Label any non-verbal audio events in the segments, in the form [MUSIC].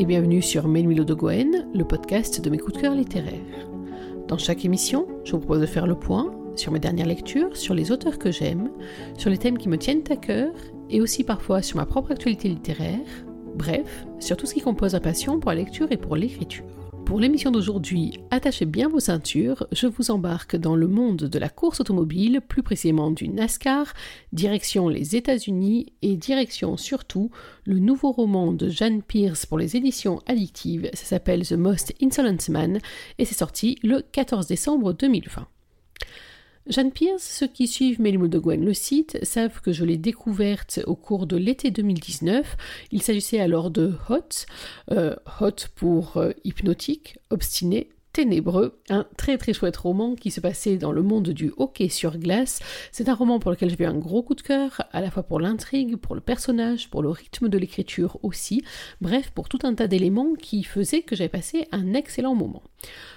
et bienvenue sur Milo de Gwen, le podcast de mes coups de cœur littéraires. Dans chaque émission, je vous propose de faire le point sur mes dernières lectures, sur les auteurs que j'aime, sur les thèmes qui me tiennent à cœur et aussi parfois sur ma propre actualité littéraire, bref, sur tout ce qui compose ma passion pour la lecture et pour l'écriture. Pour l'émission d'aujourd'hui, attachez bien vos ceintures, je vous embarque dans le monde de la course automobile, plus précisément du NASCAR, direction les États-Unis et direction surtout le nouveau roman de Jeanne Pierce pour les éditions addictives, ça s'appelle The Most Insolent Man et c'est sorti le 14 décembre 2020. Jeanne Pierce, ceux qui suivent Mélimou de Gwen le site, savent que je l'ai découverte au cours de l'été 2019. Il s'agissait alors de Hot, euh, Hot pour euh, hypnotique, obstiné, ténébreux, un très très chouette roman qui se passait dans le monde du hockey sur glace. C'est un roman pour lequel j'ai eu un gros coup de cœur, à la fois pour l'intrigue, pour le personnage, pour le rythme de l'écriture aussi, bref, pour tout un tas d'éléments qui faisaient que j'avais passé un excellent moment.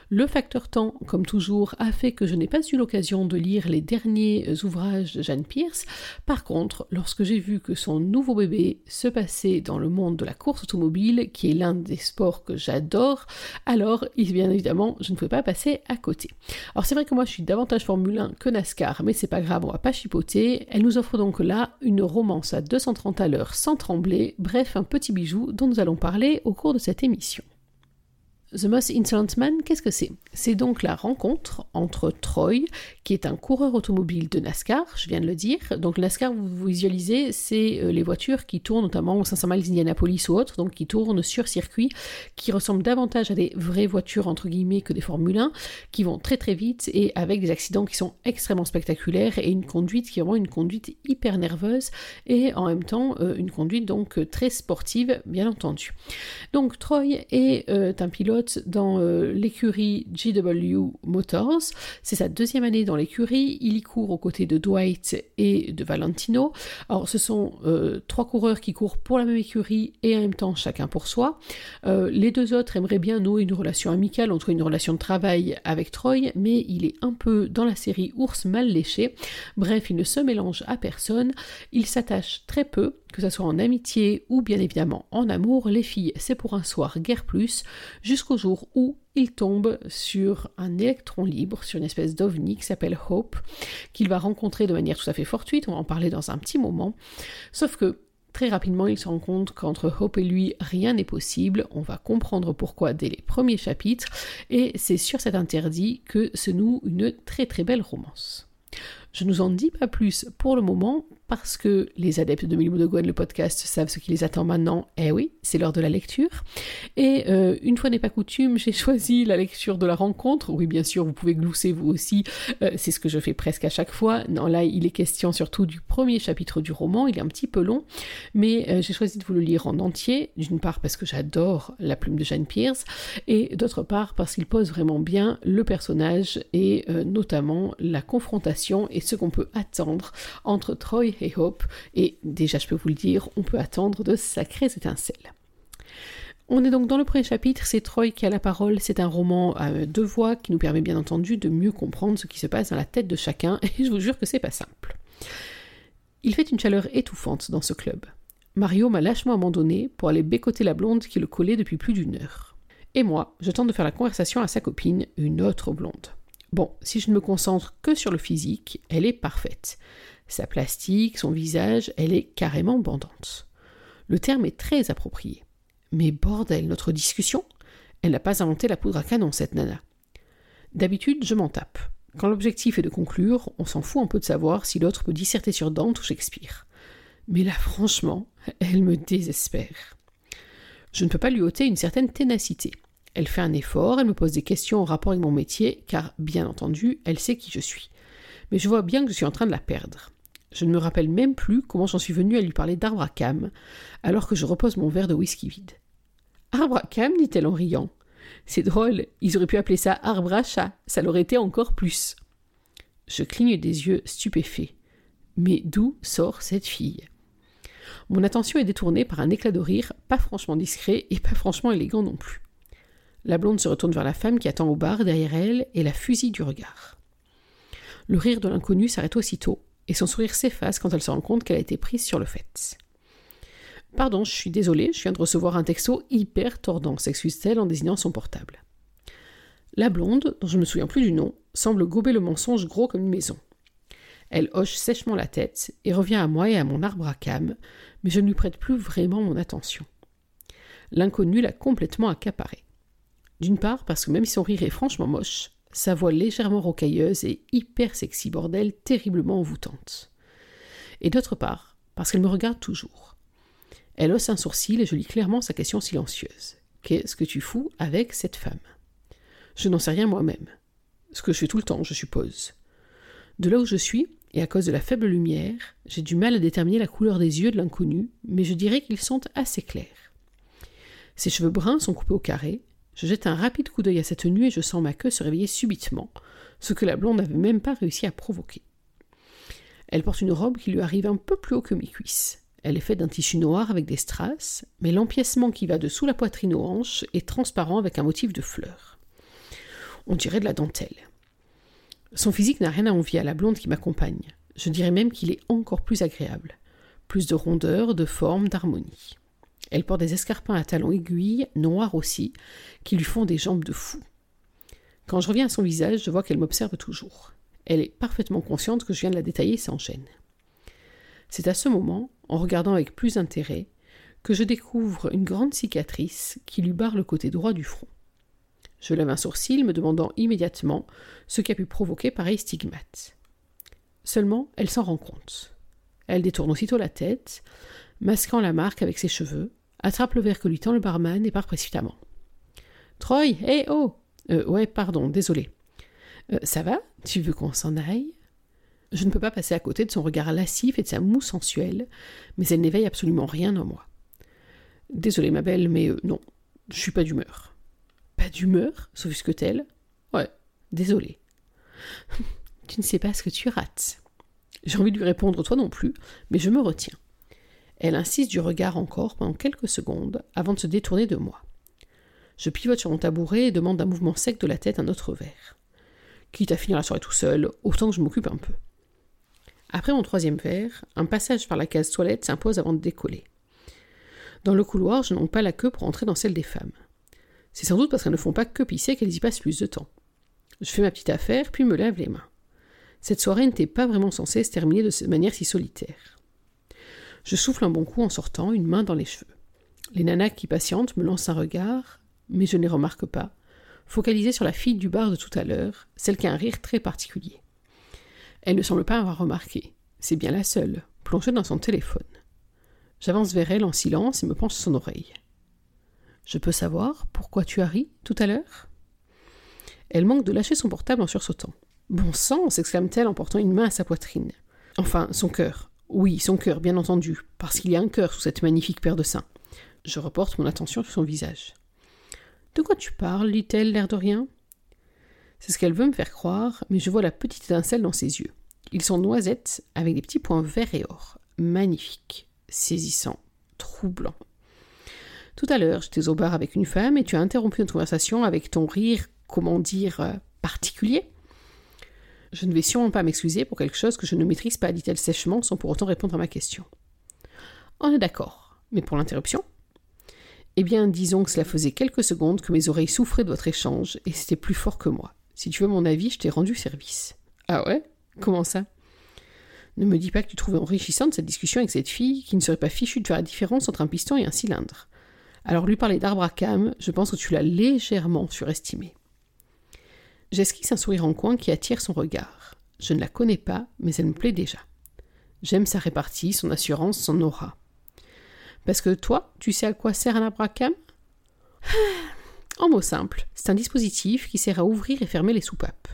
Le facteur temps, comme toujours, a fait que je n'ai pas eu l'occasion de lire les derniers ouvrages de Jeanne Pierce. Par contre, lorsque j'ai vu que son nouveau bébé se passait dans le monde de la course automobile, qui est l'un des sports que j'adore, alors, bien évidemment, je ne pouvais pas passer à côté. Alors c'est vrai que moi je suis davantage Formule 1 que NASCAR, mais c'est pas grave, on va pas chipoter. Elle nous offre donc là une romance à 230 à l'heure sans trembler, bref, un petit bijou dont nous allons parler au cours de cette émission. The Most Insolent Man, qu'est-ce que c'est? C'est donc la rencontre entre Troy, qui est un coureur automobile de NASCAR, je viens de le dire. Donc NASCAR, vous visualisez, c'est euh, les voitures qui tournent notamment au 500 miles d'Indianapolis ou autres, donc qui tournent sur circuit, qui ressemblent davantage à des vraies voitures entre guillemets que des Formule 1, qui vont très très vite et avec des accidents qui sont extrêmement spectaculaires et une conduite qui est vraiment une conduite hyper nerveuse et en même temps euh, une conduite donc très sportive, bien entendu. Donc Troy est euh, un pilote dans euh, l'écurie GW Motors. C'est sa deuxième année dans l'écurie. Il y court aux côtés de Dwight et de Valentino. Alors, ce sont euh, trois coureurs qui courent pour la même écurie et en même temps chacun pour soi. Euh, les deux autres aimeraient bien nouer une relation amicale, entre une relation de travail avec Troy, mais il est un peu dans la série ours mal léché. Bref, il ne se mélange à personne. Il s'attache très peu que ce soit en amitié ou bien évidemment en amour, les filles, c'est pour un soir guère plus, jusqu'au jour où il tombe sur un électron libre, sur une espèce d'ovni qui s'appelle Hope, qu'il va rencontrer de manière tout à fait fortuite, on va en parler dans un petit moment, sauf que Très rapidement, il se rend compte qu'entre Hope et lui, rien n'est possible. On va comprendre pourquoi dès les premiers chapitres. Et c'est sur cet interdit que se noue une très très belle romance. Je ne nous en dis pas plus pour le moment parce que les adeptes de Milou de Gwen, le podcast, savent ce qui les attend maintenant. Eh oui, c'est l'heure de la lecture. Et euh, une fois n'est pas coutume, j'ai choisi la lecture de la rencontre. Oui, bien sûr, vous pouvez glousser vous aussi. Euh, c'est ce que je fais presque à chaque fois. Non, là, il est question surtout du premier chapitre du roman. Il est un petit peu long, mais euh, j'ai choisi de vous le lire en entier. D'une part parce que j'adore la plume de Jane Pierce, et d'autre part parce qu'il pose vraiment bien le personnage et notamment la confrontation et ce qu'on peut attendre entre Troy et Hope, et déjà je peux vous le dire, on peut attendre de sacrées étincelles. On est donc dans le premier chapitre, c'est Troy qui a la parole, c'est un roman à deux voix qui nous permet bien entendu de mieux comprendre ce qui se passe dans la tête de chacun, [LAUGHS] et je vous jure que c'est pas simple. Il fait une chaleur étouffante dans ce club. Mario m'a lâchement abandonné pour aller bécoter la blonde qui le collait depuis plus d'une heure. Et moi, je tente de faire la conversation à sa copine, une autre blonde. Bon, si je ne me concentre que sur le physique, elle est parfaite. Sa plastique, son visage, elle est carrément bandante. Le terme est très approprié. Mais bordel, notre discussion Elle n'a pas inventé la poudre à canon, cette nana. D'habitude, je m'en tape. Quand l'objectif est de conclure, on s'en fout un peu de savoir si l'autre peut disserter sur Dante ou Shakespeare. Mais là, franchement, elle me désespère. Je ne peux pas lui ôter une certaine ténacité. Elle fait un effort, elle me pose des questions en rapport avec mon métier, car, bien entendu, elle sait qui je suis. Mais je vois bien que je suis en train de la perdre. Je ne me rappelle même plus comment j'en suis venu à lui parler d'arbre à cam, alors que je repose mon verre de whisky vide. Arbre à cam, dit-elle en riant. C'est drôle, ils auraient pu appeler ça arbre à chat, ça l'aurait été encore plus. Je cligne des yeux stupéfaits. Mais d'où sort cette fille? Mon attention est détournée par un éclat de rire, pas franchement discret et pas franchement élégant non plus. La blonde se retourne vers la femme qui attend au bar derrière elle et la fusille du regard. Le rire de l'inconnu s'arrête aussitôt, et son sourire s'efface quand elle se rend compte qu'elle a été prise sur le fait. Pardon, je suis désolée, je viens de recevoir un texto hyper tordant, s'excuse-t-elle en désignant son portable. La blonde, dont je ne me souviens plus du nom, semble gober le mensonge gros comme une maison. Elle hoche sèchement la tête et revient à moi et à mon arbre à cam, mais je ne lui prête plus vraiment mon attention. L'inconnu l'a complètement accaparée. D'une part, parce que même si son rire est franchement moche, sa voix légèrement rocailleuse et hyper sexy bordel terriblement envoûtante. Et d'autre part, parce qu'elle me regarde toujours. Elle hausse un sourcil et je lis clairement sa question silencieuse. Qu'est-ce que tu fous avec cette femme? Je n'en sais rien moi-même. Ce que je fais tout le temps, je suppose. De là où je suis, et à cause de la faible lumière, j'ai du mal à déterminer la couleur des yeux de l'inconnu, mais je dirais qu'ils sont assez clairs. Ses cheveux bruns sont coupés au carré, je jette un rapide coup d'œil à cette tenue et je sens ma queue se réveiller subitement, ce que la blonde n'avait même pas réussi à provoquer. Elle porte une robe qui lui arrive un peu plus haut que mes cuisses. Elle est faite d'un tissu noir avec des strass, mais l'empiècement qui va dessous la poitrine aux hanches est transparent avec un motif de fleurs. On dirait de la dentelle. Son physique n'a rien à envier à la blonde qui m'accompagne. Je dirais même qu'il est encore plus agréable. Plus de rondeur, de forme, d'harmonie. Elle porte des escarpins à talons aiguilles, noirs aussi, qui lui font des jambes de fou. Quand je reviens à son visage, je vois qu'elle m'observe toujours. Elle est parfaitement consciente que je viens de la détailler sans gêne. C'est à ce moment, en regardant avec plus d'intérêt, que je découvre une grande cicatrice qui lui barre le côté droit du front. Je lève un sourcil, me demandant immédiatement ce qui a pu provoquer pareil stigmate. Seulement, elle s'en rend compte. Elle détourne aussitôt la tête, masquant la marque avec ses cheveux, attrape le verre que lui tend le barman et part précipitamment. Troy, hé oh euh, Ouais, pardon, désolé. Euh, ça va? Tu veux qu'on s'en aille? Je ne peux pas passer à côté de son regard lascif et de sa moue sensuelle, mais elle n'éveille absolument rien en moi. Désolé, ma belle, mais euh, non, je suis pas d'humeur. Pas d'humeur? S'offusque-t-elle. Ouais, désolé. [LAUGHS] tu ne sais pas ce que tu rates. J'ai envie de lui répondre toi non plus, mais je me retiens. Elle insiste du regard encore pendant quelques secondes avant de se détourner de moi. Je pivote sur mon tabouret et demande d'un mouvement sec de la tête un autre verre. Quitte à finir la soirée tout seul, autant que je m'occupe un peu. Après mon troisième verre, un passage par la case toilette s'impose avant de décoller. Dans le couloir, je n'en pas la queue pour entrer dans celle des femmes. C'est sans doute parce qu'elles ne font pas que pisser qu'elles y passent plus de temps. Je fais ma petite affaire, puis me lève les mains. Cette soirée n'était pas vraiment censée se terminer de cette manière si solitaire. Je souffle un bon coup en sortant, une main dans les cheveux. Les nanas qui patientent me lancent un regard, mais je ne les remarque pas, focalisé sur la fille du bar de tout à l'heure, celle qui a un rire très particulier. Elle ne semble pas avoir remarqué. C'est bien la seule, plongée dans son téléphone. J'avance vers elle en silence et me penche son oreille. Je peux savoir pourquoi tu as ri tout à l'heure? Elle manque de lâcher son portable en sursautant. Bon sang s'exclame-t-elle en portant une main à sa poitrine. Enfin, son cœur, oui, son cœur, bien entendu, parce qu'il y a un cœur sous cette magnifique paire de seins. Je reporte mon attention sur son visage. De quoi tu parles lit-elle, l'air de rien? C'est ce qu'elle veut me faire croire, mais je vois la petite étincelle dans ses yeux. Ils sont noisettes, avec des petits points verts et or. Magnifiques, saisissants, troublants. Tout à l'heure, j'étais au bar avec une femme et tu as interrompu notre conversation avec ton rire, comment dire, euh, particulier. Je ne vais sûrement pas m'excuser pour quelque chose que je ne maîtrise pas, dit-elle sèchement, sans pour autant répondre à ma question. On est d'accord. Mais pour l'interruption? Eh bien, disons que cela faisait quelques secondes que mes oreilles souffraient de votre échange, et c'était plus fort que moi. Si tu veux mon avis, je t'ai rendu service. Ah ouais? Comment ça? Ne me dis pas que tu trouvais enrichissante cette discussion avec cette fille qui ne serait pas fichue de faire la différence entre un piston et un cylindre. Alors lui parler d'arbre à cam, je pense que tu l'as légèrement surestimé. J'esquisse un sourire en coin qui attire son regard. Je ne la connais pas, mais elle me plaît déjà. J'aime sa répartie, son assurance, son aura. Parce que toi, tu sais à quoi sert un abracam? [SIGHS] En mots simples, c'est un dispositif qui sert à ouvrir et fermer les soupapes.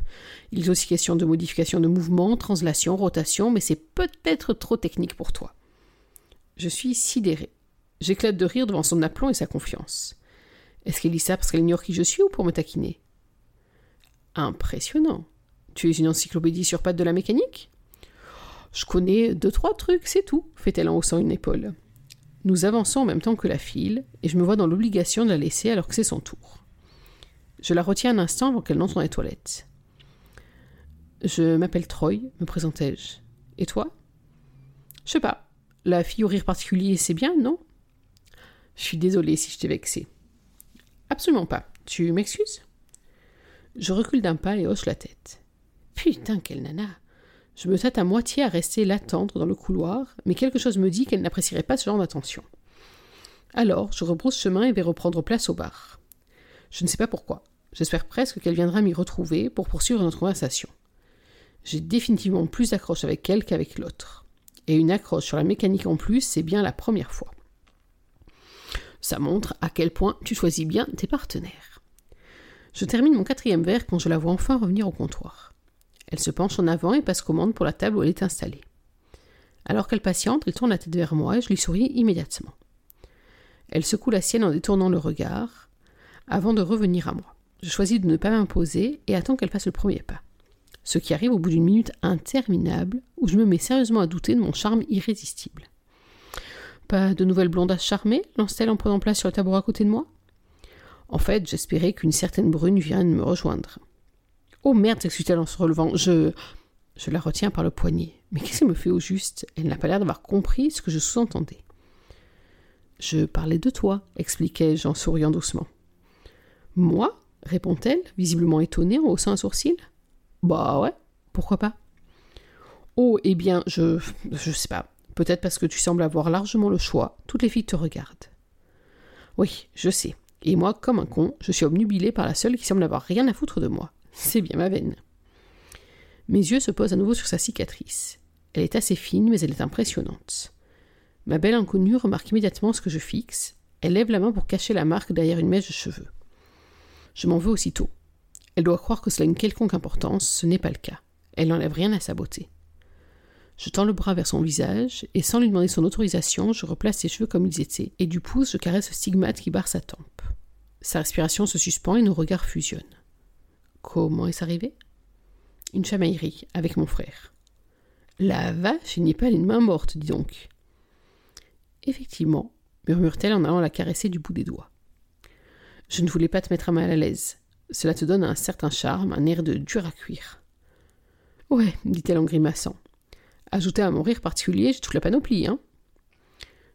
Il est aussi question de modification de mouvement, translation, rotation, mais c'est peut-être trop technique pour toi. Je suis sidéré. J'éclate de rire devant son aplomb et sa confiance. Est-ce qu'elle dit ça parce qu'elle ignore qui je suis ou pour me taquiner? Impressionnant. Tu es une encyclopédie sur pattes de la mécanique? Je connais deux, trois trucs, c'est tout, fait-elle en haussant une épaule. Nous avançons en même temps que la file, et je me vois dans l'obligation de la laisser alors que c'est son tour. Je la retiens un instant avant qu'elle n'entre dans les toilettes. Je m'appelle Troy, me présentai-je. Et toi? Je sais pas. La fille au rire particulier, c'est bien, non? Je suis désolée si je t'ai vexé. Absolument pas. Tu m'excuses? Je recule d'un pas et hoche la tête. Putain, quelle nana Je me tâte à moitié à rester l'attendre dans le couloir, mais quelque chose me dit qu'elle n'apprécierait pas ce genre d'attention. Alors, je rebrousse chemin et vais reprendre place au bar. Je ne sais pas pourquoi. J'espère presque qu'elle viendra m'y retrouver pour poursuivre notre conversation. J'ai définitivement plus d'accroche avec elle qu'avec l'autre. Et une accroche sur la mécanique en plus, c'est bien la première fois. Ça montre à quel point tu choisis bien tes partenaires. Je termine mon quatrième verre quand je la vois enfin revenir au comptoir. Elle se penche en avant et passe commande pour la table où elle est installée. Alors qu'elle patiente, elle tourne la tête vers moi et je lui souris immédiatement. Elle secoue la sienne en détournant le regard, avant de revenir à moi. Je choisis de ne pas m'imposer et attends qu'elle fasse le premier pas. Ce qui arrive au bout d'une minute interminable où je me mets sérieusement à douter de mon charme irrésistible. Pas de nouvelle blonde à charmer lance-t-elle en prenant place sur le tabouret à côté de moi? En fait, j'espérais qu'une certaine brune vienne me rejoindre. Oh merde, s'excuse-t-elle en se relevant. Je. Je la retiens par le poignet. Mais qu'est-ce qu'elle me fait au juste? Elle n'a pas l'air d'avoir compris ce que je sous-entendais. Je parlais de toi, expliquai-je en souriant doucement. Moi? répond-elle, visiblement étonnée en haussant un sourcil. Bah ouais, pourquoi pas? Oh, eh bien, je. je sais pas. Peut-être parce que tu sembles avoir largement le choix, toutes les filles te regardent. Oui, je sais. Et moi, comme un con, je suis obnubilé par la seule qui semble avoir rien à foutre de moi. C'est bien ma veine. Mes yeux se posent à nouveau sur sa cicatrice. Elle est assez fine, mais elle est impressionnante. Ma belle inconnue remarque immédiatement ce que je fixe. Elle lève la main pour cacher la marque derrière une mèche de cheveux. Je m'en veux aussitôt. Elle doit croire que cela a une quelconque importance, ce n'est pas le cas. Elle n'enlève rien à sa beauté. Je tends le bras vers son visage, et sans lui demander son autorisation, je replace ses cheveux comme ils étaient, et du pouce je caresse ce stigmate qui barre sa tempe. Sa respiration se suspend et nos regards fusionnent. Comment est-ce arrivé? Une chamaillerie avec mon frère. La vache, il n'y a pas une main morte, dis donc. Effectivement, murmure-t-elle en allant la caresser du bout des doigts. Je ne voulais pas te mettre mal à l'aise. Cela te donne un certain charme, un air de dur à cuire. Ouais, dit-elle en grimaçant. Ajouté à mon rire particulier, j'ai toute la panoplie, hein.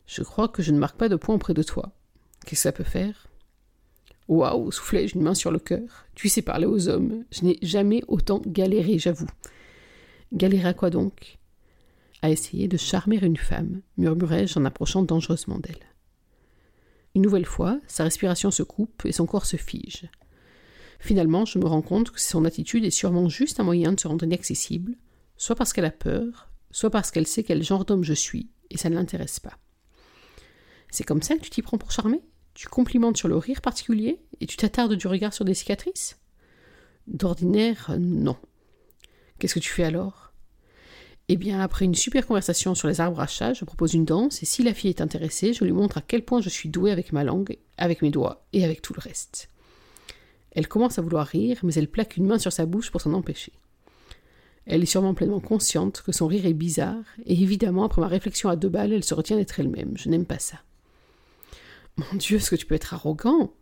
Je crois que je ne marque pas de point auprès de toi. Qu'est-ce que ça peut faire? Waouh, soufflai-je une main sur le cœur. Tu sais parler aux hommes. Je n'ai jamais autant galéré, j'avoue. Galéré à quoi donc? À essayer de charmer une femme, murmurai-je en approchant dangereusement d'elle. Une nouvelle fois, sa respiration se coupe et son corps se fige. Finalement, je me rends compte que son attitude est sûrement juste un moyen de se rendre inaccessible, soit parce qu'elle a peur, soit parce qu'elle sait quel genre d'homme je suis, et ça ne l'intéresse pas. C'est comme ça que tu t'y prends pour charmer? Tu complimentes sur le rire particulier, et tu t'attardes du regard sur des cicatrices? D'ordinaire, non. Qu'est-ce que tu fais alors? Eh bien, après une super conversation sur les arbres à chat, je propose une danse, et si la fille est intéressée, je lui montre à quel point je suis douée avec ma langue, avec mes doigts, et avec tout le reste. Elle commence à vouloir rire, mais elle plaque une main sur sa bouche pour s'en empêcher. Elle est sûrement pleinement consciente que son rire est bizarre, et évidemment, après ma réflexion à deux balles, elle se retient d'être elle-même. Je n'aime pas ça. Mon Dieu, est-ce que tu peux être arrogant?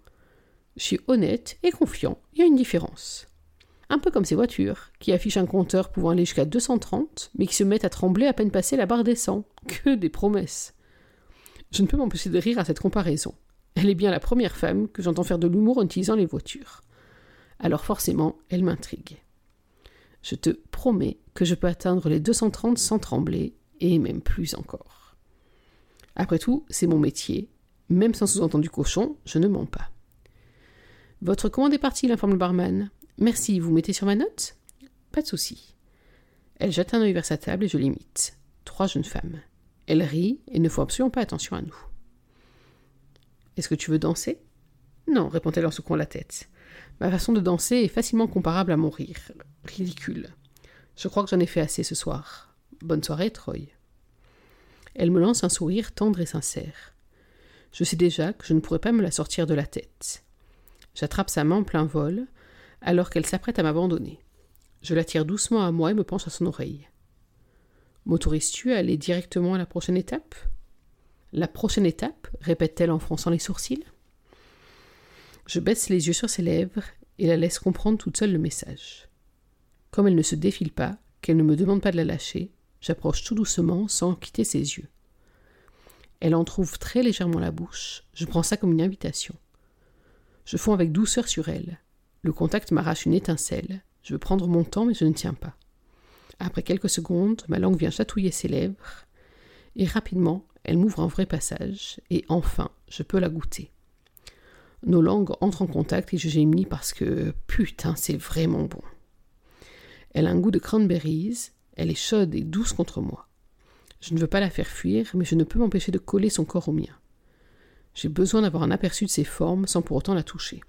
Je suis honnête et confiant. Il y a une différence. Un peu comme ces voitures, qui affichent un compteur pouvant aller jusqu'à 230, mais qui se mettent à trembler à peine passé la barre des 100. Que des promesses Je ne peux m'empêcher de rire à cette comparaison. Elle est bien la première femme que j'entends faire de l'humour en utilisant les voitures. Alors forcément, elle m'intrigue. Je te promets que je peux atteindre les 230 sans trembler, et même plus encore. Après tout, c'est mon métier. Même sans sous-entendu cochon, je ne mens pas. Votre commande est partie, l'informe le barman. Merci, vous mettez sur ma note? Pas de souci. Elle jette un œil vers sa table et je l'imite. Trois jeunes femmes. Elle rit et ne font absolument pas attention à nous. Est-ce que tu veux danser? Non, répond-elle en secouant la tête. Ma façon de danser est facilement comparable à mon rire. Ridicule. Je crois que j'en ai fait assez ce soir. Bonne soirée, Troy. Elle me lance un sourire tendre et sincère. Je sais déjà que je ne pourrai pas me la sortir de la tête. J'attrape sa main en plein vol, alors qu'elle s'apprête à m'abandonner. Je la tire doucement à moi et me penche à son oreille. M'autorises-tu à aller directement à la prochaine étape? La prochaine étape? répète-t-elle en fronçant les sourcils. Je baisse les yeux sur ses lèvres et la laisse comprendre toute seule le message. Comme elle ne se défile pas, qu'elle ne me demande pas de la lâcher, j'approche tout doucement sans quitter ses yeux. Elle en trouve très légèrement la bouche. Je prends ça comme une invitation. Je fonds avec douceur sur elle. Le contact m'arrache une étincelle. Je veux prendre mon temps, mais je ne tiens pas. Après quelques secondes, ma langue vient chatouiller ses lèvres, et rapidement, elle m'ouvre un vrai passage, et enfin, je peux la goûter. Nos langues entrent en contact et je gémis parce que putain, c'est vraiment bon. Elle a un goût de cranberries, elle est chaude et douce contre moi. Je ne veux pas la faire fuir, mais je ne peux m'empêcher de coller son corps au mien. J'ai besoin d'avoir un aperçu de ses formes sans pour autant la toucher.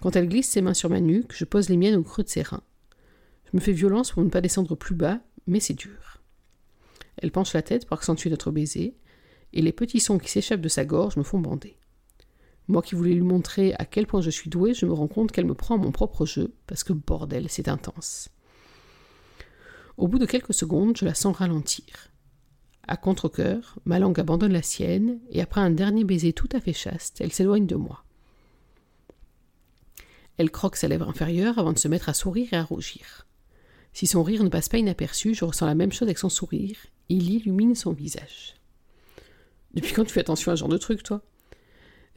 Quand elle glisse ses mains sur ma nuque, je pose les miennes au creux de ses reins. Je me fais violence pour ne pas descendre plus bas, mais c'est dur. Elle penche la tête pour accentuer notre baiser, et les petits sons qui s'échappent de sa gorge me font bander. Moi qui voulais lui montrer à quel point je suis douée, je me rends compte qu'elle me prend à mon propre jeu, parce que bordel, c'est intense. Au bout de quelques secondes, je la sens ralentir. À contre-coeur, ma langue abandonne la sienne, et après un dernier baiser tout à fait chaste, elle s'éloigne de moi. Elle croque sa lèvre inférieure avant de se mettre à sourire et à rougir. Si son rire ne passe pas inaperçu, je ressens la même chose avec son sourire. Il illumine son visage. Depuis quand tu fais attention à ce genre de truc, toi?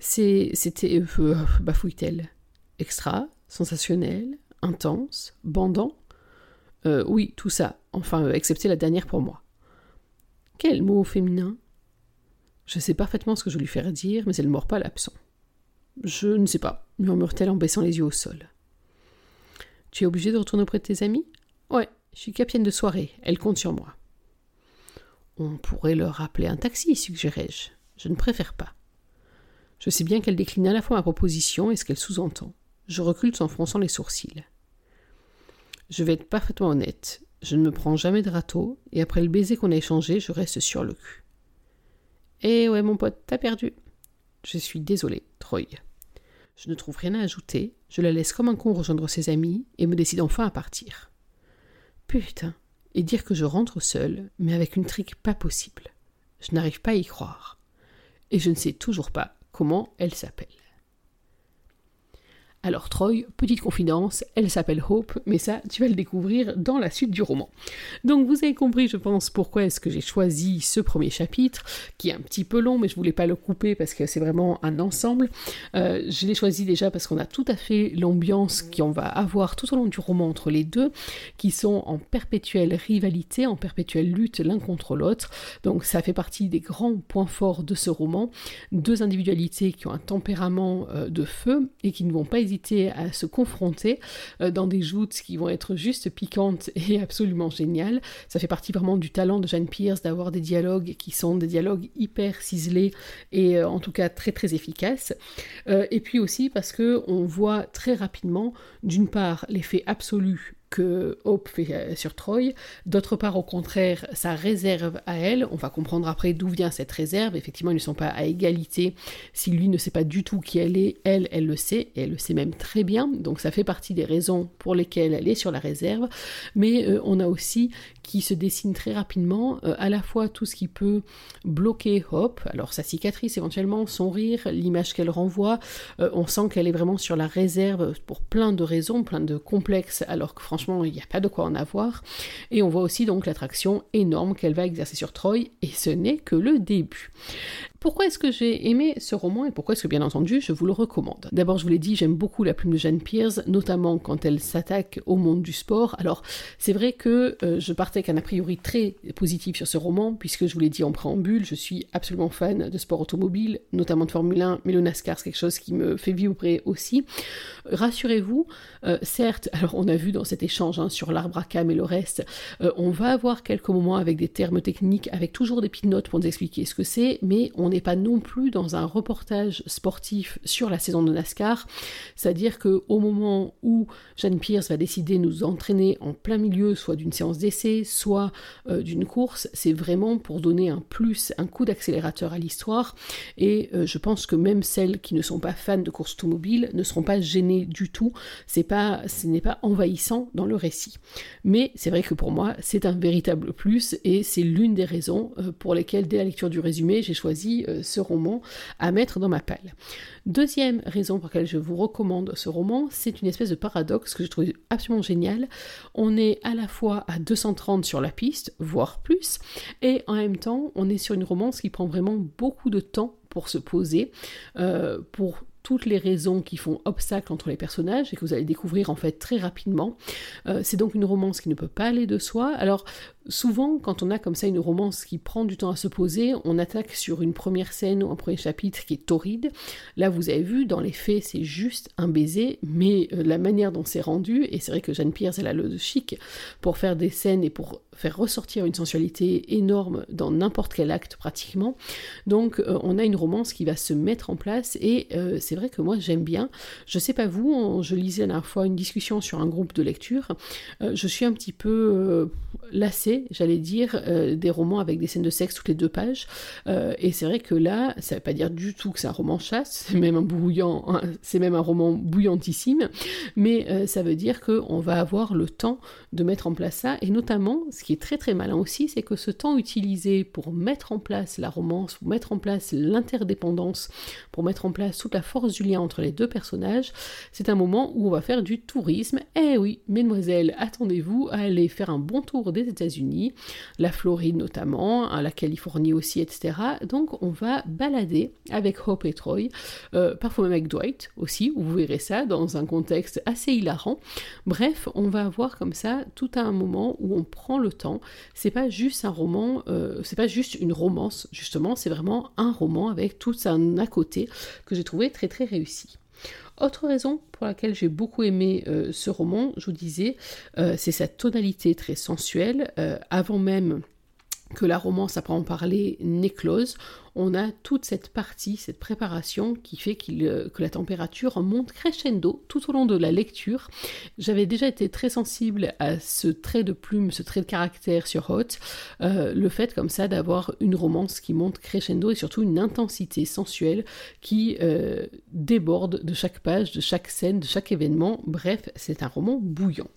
C'était. Euh, euh, bafouille-t-elle. Extra, sensationnel, intense, bandant euh, Oui, tout ça. Enfin, excepté la dernière pour moi. Quel mot féminin? Je sais parfaitement ce que je lui ferai dire, mais elle ne mord pas l'absent. Je ne sais pas, murmure-t-elle en baissant les yeux au sol. Tu es obligé de retourner auprès de tes amis? Ouais, je suis capitaine de soirée, elle compte sur moi. On pourrait leur rappeler un taxi, suggérai-je. Je ne préfère pas. Je sais bien qu'elle décline à la fois ma proposition et ce qu'elle sous-entend. Je recule en fronçant les sourcils. Je vais être parfaitement honnête. Je ne me prends jamais de râteau, et après le baiser qu'on a échangé, je reste sur le cul. Eh ouais, mon pote, t'as perdu. Je suis désolé, Troy. Je ne trouve rien à ajouter, je la laisse comme un con rejoindre ses amis et me décide enfin à partir. Putain, et dire que je rentre seule, mais avec une trique pas possible. Je n'arrive pas à y croire. Et je ne sais toujours pas comment elle s'appelle. Alors Troy, petite confidence, elle s'appelle Hope, mais ça, tu vas le découvrir dans la suite du roman. Donc vous avez compris, je pense, pourquoi est-ce que j'ai choisi ce premier chapitre, qui est un petit peu long, mais je voulais pas le couper parce que c'est vraiment un ensemble. Euh, je l'ai choisi déjà parce qu'on a tout à fait l'ambiance qu'on va avoir tout au long du roman entre les deux, qui sont en perpétuelle rivalité, en perpétuelle lutte l'un contre l'autre. Donc ça fait partie des grands points forts de ce roman. Deux individualités qui ont un tempérament euh, de feu et qui ne vont pas à se confronter euh, dans des joutes qui vont être juste piquantes [LAUGHS] et absolument géniales. Ça fait partie vraiment du talent de Jeanne Pierce d'avoir des dialogues qui sont des dialogues hyper ciselés et euh, en tout cas très très efficaces. Euh, et puis aussi parce que on voit très rapidement d'une part l'effet absolu que Hope fait euh, sur Troy. D'autre part, au contraire, sa réserve à elle. On va comprendre après d'où vient cette réserve. Effectivement, ils ne sont pas à égalité. Si lui ne sait pas du tout qui elle est, elle, elle le sait, et elle le sait même très bien. Donc ça fait partie des raisons pour lesquelles elle est sur la réserve. Mais euh, on a aussi qui se dessine très rapidement, euh, à la fois tout ce qui peut bloquer Hope, alors sa cicatrice éventuellement, son rire, l'image qu'elle renvoie, on sent qu'elle est vraiment sur la réserve pour plein de raisons, plein de complexes, alors que franchement il n'y a pas de quoi en avoir. Et on voit aussi donc l'attraction énorme qu'elle va exercer sur Troy, et ce n'est que le début. Pourquoi est-ce que j'ai aimé ce roman et pourquoi est-ce que bien entendu je vous le recommande? D'abord je vous l'ai dit, j'aime beaucoup la plume de Jeanne Pierce, notamment quand elle s'attaque au monde du sport. Alors c'est vrai que euh, je partais avec un a priori très positif sur ce roman, puisque je vous l'ai dit en préambule, je suis absolument fan de sport automobile, notamment de Formule 1, mais le NASCAR c'est quelque chose qui me fait vibrer aussi. Rassurez-vous, euh, certes, alors on a vu dans cet échange hein, sur l'arbre à cam et le reste, euh, on va avoir quelques moments avec des termes techniques, avec toujours des petites notes pour nous expliquer ce que c'est, mais on n'est pas non plus dans un reportage sportif sur la saison de NASCAR, c'est-à-dire que au moment où Jeanne Pierce va décider de nous entraîner en plein milieu, soit d'une séance d'essai, soit euh, d'une course, c'est vraiment pour donner un plus, un coup d'accélérateur à l'histoire, et euh, je pense que même celles qui ne sont pas fans de course automobile ne seront pas gênées du tout, c'est pas, ce n'est pas envahissant dans le récit. Mais c'est vrai que pour moi, c'est un véritable plus, et c'est l'une des raisons euh, pour lesquelles, dès la lecture du résumé, j'ai choisi aussi ce roman à mettre dans ma palle. Deuxième raison pour laquelle je vous recommande ce roman, c'est une espèce de paradoxe que je trouve absolument génial. On est à la fois à 230 sur la piste, voire plus, et en même temps, on est sur une romance qui prend vraiment beaucoup de temps pour se poser, euh, pour toutes les raisons qui font obstacle entre les personnages et que vous allez découvrir en fait très rapidement. Euh, c'est donc une romance qui ne peut pas aller de soi. Alors souvent, quand on a comme ça une romance qui prend du temps à se poser, on attaque sur une première scène ou un premier chapitre qui est torride. Là, vous avez vu, dans les faits, c'est juste un baiser, mais euh, la manière dont c'est rendu, et c'est vrai que Jeanne Pierce, elle a le chic pour faire des scènes et pour faire ressortir une sensualité énorme dans n'importe quel acte pratiquement. Donc, euh, on a une romance qui va se mettre en place, et euh, c'est vrai que moi, j'aime bien. Je sais pas vous, je lisais la dernière fois une discussion sur un groupe de lecture. je suis un petit peu lassée, j'allais dire, euh, des romans avec des scènes de sexe toutes les deux pages. Euh, et c'est vrai que là, ça veut pas dire du tout que c'est un roman chasse, c'est même un bouillant, c'est même un roman bouillantissime, mais euh, ça veut dire qu'on va avoir le temps de mettre en place ça. Et notamment, qui est très très malin aussi, c'est que ce temps utilisé pour mettre en place la romance, pour mettre en place l'interdépendance, pour mettre en place toute la force du lien entre les deux personnages, c'est un moment où on va faire du tourisme. Eh oui, mesdemoiselles, attendez-vous à aller faire un bon tour des États-Unis, la Floride notamment, hein, la Californie aussi, etc. Donc on va balader avec Hope et Troy, euh, parfois même avec Dwight aussi, vous verrez ça dans un contexte assez hilarant. Bref, on va avoir comme ça tout un moment où on prend le temps. C'est pas juste un roman, euh, c'est pas juste une romance justement, c'est vraiment un roman avec tout un à côté que j'ai trouvé très très réussi. Autre raison pour laquelle j'ai beaucoup aimé euh, ce roman, je vous disais, euh, c'est sa tonalité très sensuelle. Avant même que la romance à en parler n'éclose, on a toute cette partie, cette préparation qui fait euh, que la température monte crescendo tout au long de la lecture. J'avais déjà été très sensible à ce trait de plume, ce trait de caractère sur Hot, euh, le fait comme ça d'avoir une romance qui monte crescendo et surtout une intensité sensuelle qui euh, déborde de chaque page, de chaque scène, de chaque événement. Bref, c'est un roman bouillant.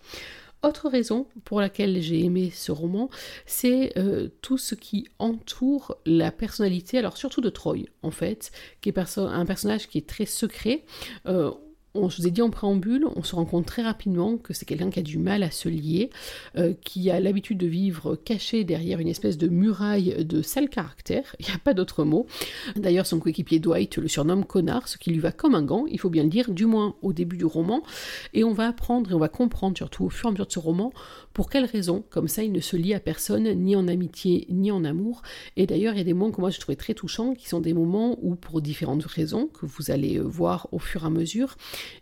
Autre raison pour laquelle j'ai aimé ce roman, c'est euh, tout ce qui entoure la personnalité, alors surtout de Troy en fait, qui est un personnage qui est très secret. Euh, on, je vous ai dit en préambule, on se rend compte très rapidement que c'est quelqu'un qui a du mal à se lier, euh, qui a l'habitude de vivre caché derrière une espèce de muraille de sale caractère, [LAUGHS] il n'y a pas d'autre mot. D'ailleurs, son coéquipier Dwight le surnomme connard, ce qui lui va comme un gant, il faut bien le dire, du moins au début du roman, et on va apprendre et on va comprendre surtout au fur et à mesure de ce roman pour quelles raisons, comme ça il ne se lie à personne, ni en amitié, ni en amour. Et d'ailleurs, il y a des moments que moi je trouvais très touchants, qui sont des moments où, pour différentes raisons, que vous allez voir au fur et à mesure,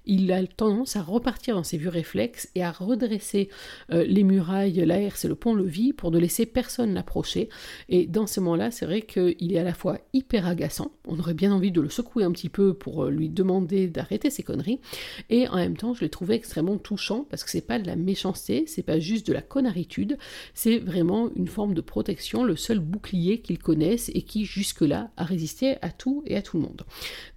il a tendance à repartir dans ses vieux réflexes et à redresser euh, les murailles, la herse et le pont-levis pour ne laisser personne l'approcher. Et dans ce moment-là, c'est vrai qu'il est à la fois hyper agaçant, on aurait bien envie de le secouer un petit peu pour euh, lui demander d'arrêter ses conneries, et en même temps, je l'ai trouvé extrêmement touchant parce que c'est pas de la méchanceté, c'est pas juste de la connaritude, c'est vraiment une forme de protection, le seul bouclier qu'ils connaissent et qui jusque-là a résisté à tout et à tout le monde.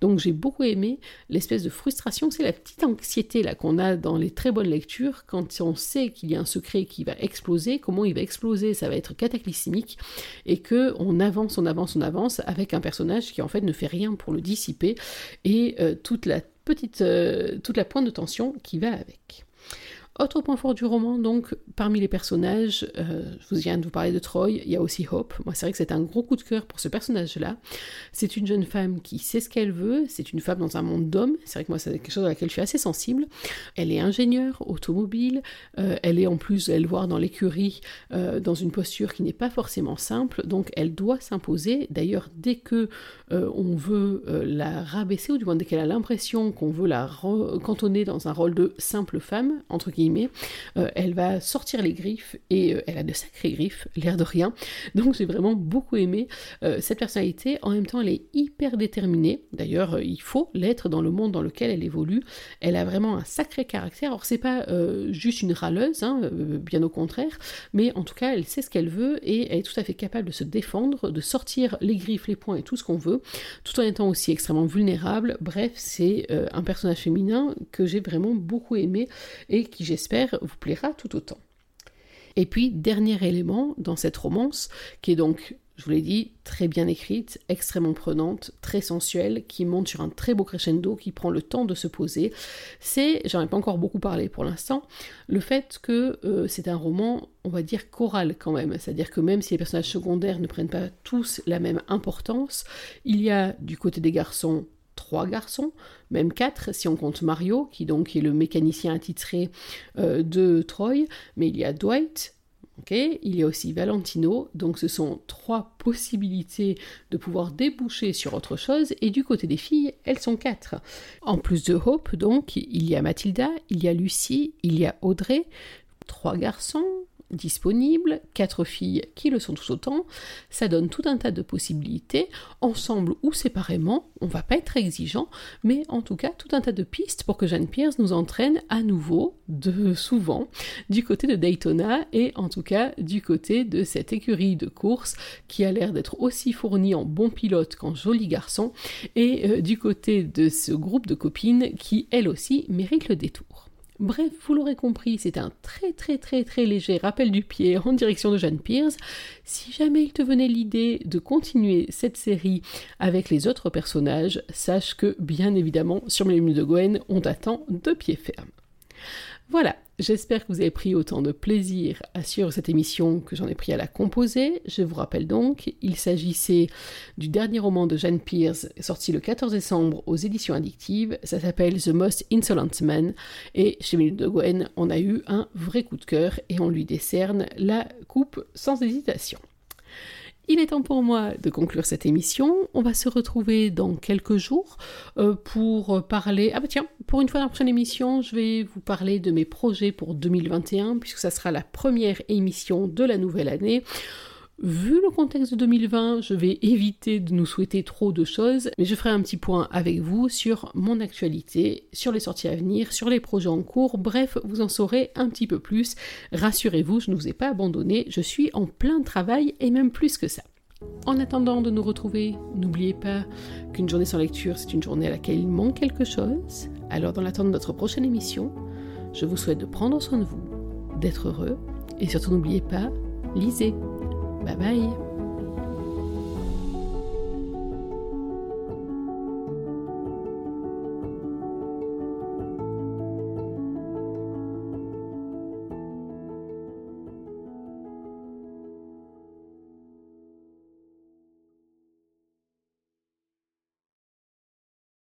Donc j'ai beaucoup aimé l'espèce de frustration, c'est la petite anxiété là qu'on a dans les très bonnes lectures quand on sait qu'il y a un secret qui va exploser, comment il va exploser, ça va être cataclysmique et que on avance, on avance, on avance avec un personnage qui en fait ne fait rien pour le dissiper et euh, toute la petite, euh, toute la pointe de tension qui va avec. Autre point fort du roman, donc, parmi les personnages, euh, je vous viens de vous parler de Troy, il y a aussi Hope. Moi, c'est vrai que c'est un gros coup de cœur pour ce personnage-là. C'est une jeune femme qui sait ce qu'elle veut, c'est une femme dans un monde d'hommes. C'est vrai que moi, c'est quelque chose à laquelle je suis assez sensible. Elle est ingénieure automobile, euh, elle est en plus, elle voit dans l'écurie, euh, dans une posture qui n'est pas forcément simple, donc elle doit s'imposer. D'ailleurs, dès que on veut la rabaisser, ou du moins dès qu'elle a l'impression qu'on veut la cantonner dans un rôle de simple femme, entre guillemets, euh, elle va sortir les griffes et euh, elle a de sacrées griffes, l'air de rien. Donc j'ai vraiment beaucoup aimé euh, cette personnalité. En même temps, elle est hyper déterminée. D'ailleurs, il faut l'être dans le monde dans lequel elle évolue. Elle a vraiment un sacré caractère. Alors c'est pas juste une râleuse, hein, bien au contraire, mais en tout cas, elle sait ce qu'elle veut et elle est tout à fait capable de se défendre, de sortir les griffes, les poings et tout ce qu'on veut, tout en étant aussi extrêmement vulnérable. Bref, c'est un personnage féminin que j'ai vraiment beaucoup aimé et qui j'ai j'espère, vous plaira tout autant. Et puis, dernier élément dans cette romance, qui est donc je vous l'ai dit, très bien écrite, extrêmement prenante, très sensuelle, qui monte sur un très beau crescendo, qui prend le temps de se poser. C'est, j'en ai pas encore beaucoup parlé pour l'instant, le fait que euh, c'est un roman, on va dire, choral quand même. C'est-à-dire que même si les personnages secondaires ne prennent pas tous la même importance, il y a du côté des garçons trois garçons, même quatre si on compte Mario, qui donc est le mécanicien attitré euh, de Troy, mais il y a Dwight, il y a aussi Valentino, donc ce sont trois possibilités de pouvoir déboucher sur autre chose, et du côté des filles, elles sont quatre. En plus de Hope, donc, il y a Mathilda, il y a Lucie, il y a Audrey, trois garçons, disponibles, quatre filles qui le sont tout autant, ça donne tout un tas de possibilités, ensemble ou séparément, on va pas être exigeant, mais en tout cas tout un tas de pistes pour que Jeanne Pierce nous entraîne à nouveau, de souvent, du côté de Daytona et en tout cas du côté de cette écurie de course qui a l'air d'être aussi fournie en bon pilote qu'en joli garçon, et euh, du côté de ce groupe de copines qui, elles aussi, méritent le détour. Bref, vous l'aurez compris, c'est un très très très très léger rappel du pied en direction de Jeanne Pierce. Si jamais il te venait l'idée de continuer cette série avec les autres personnages, sache que bien évidemment sur mes de Gwen, on t'attend de pied ferme. Voilà, j'espère que vous avez pris autant de plaisir à suivre cette émission que j'en ai pris à la composer. Je vous rappelle donc, il s'agissait du dernier roman de Jeanne Pierce, sorti le 14 décembre aux éditions addictives. Ça s'appelle The Most Insolent Man. Et chez Minute de Gwen, on a eu un vrai coup de cœur et on lui décerne la coupe sans hésitation. Il est temps pour moi de conclure cette émission. On va se retrouver dans quelques jours euh, pour parler. Ah bah tiens, pour une fois dans la prochaine émission, je vais vous parler de mes projets pour 2021, puisque ça sera la première émission de la nouvelle année. Vu le contexte de 2020, je vais éviter de nous souhaiter trop de choses, mais je ferai un petit point avec vous sur mon actualité, sur les sorties à venir, sur les projets en cours, bref, vous en saurez un petit peu plus. Rassurez-vous, je ne vous ai pas abandonné, je suis en plein travail et même plus que ça. En attendant de nous retrouver, n'oubliez pas qu'une journée sans lecture, c'est une journée à laquelle il manque quelque chose. Alors dans l'attente de notre prochaine émission, je vous souhaite de prendre soin de vous, d'être heureux, et surtout n'oubliez pas, lisez. Bye bye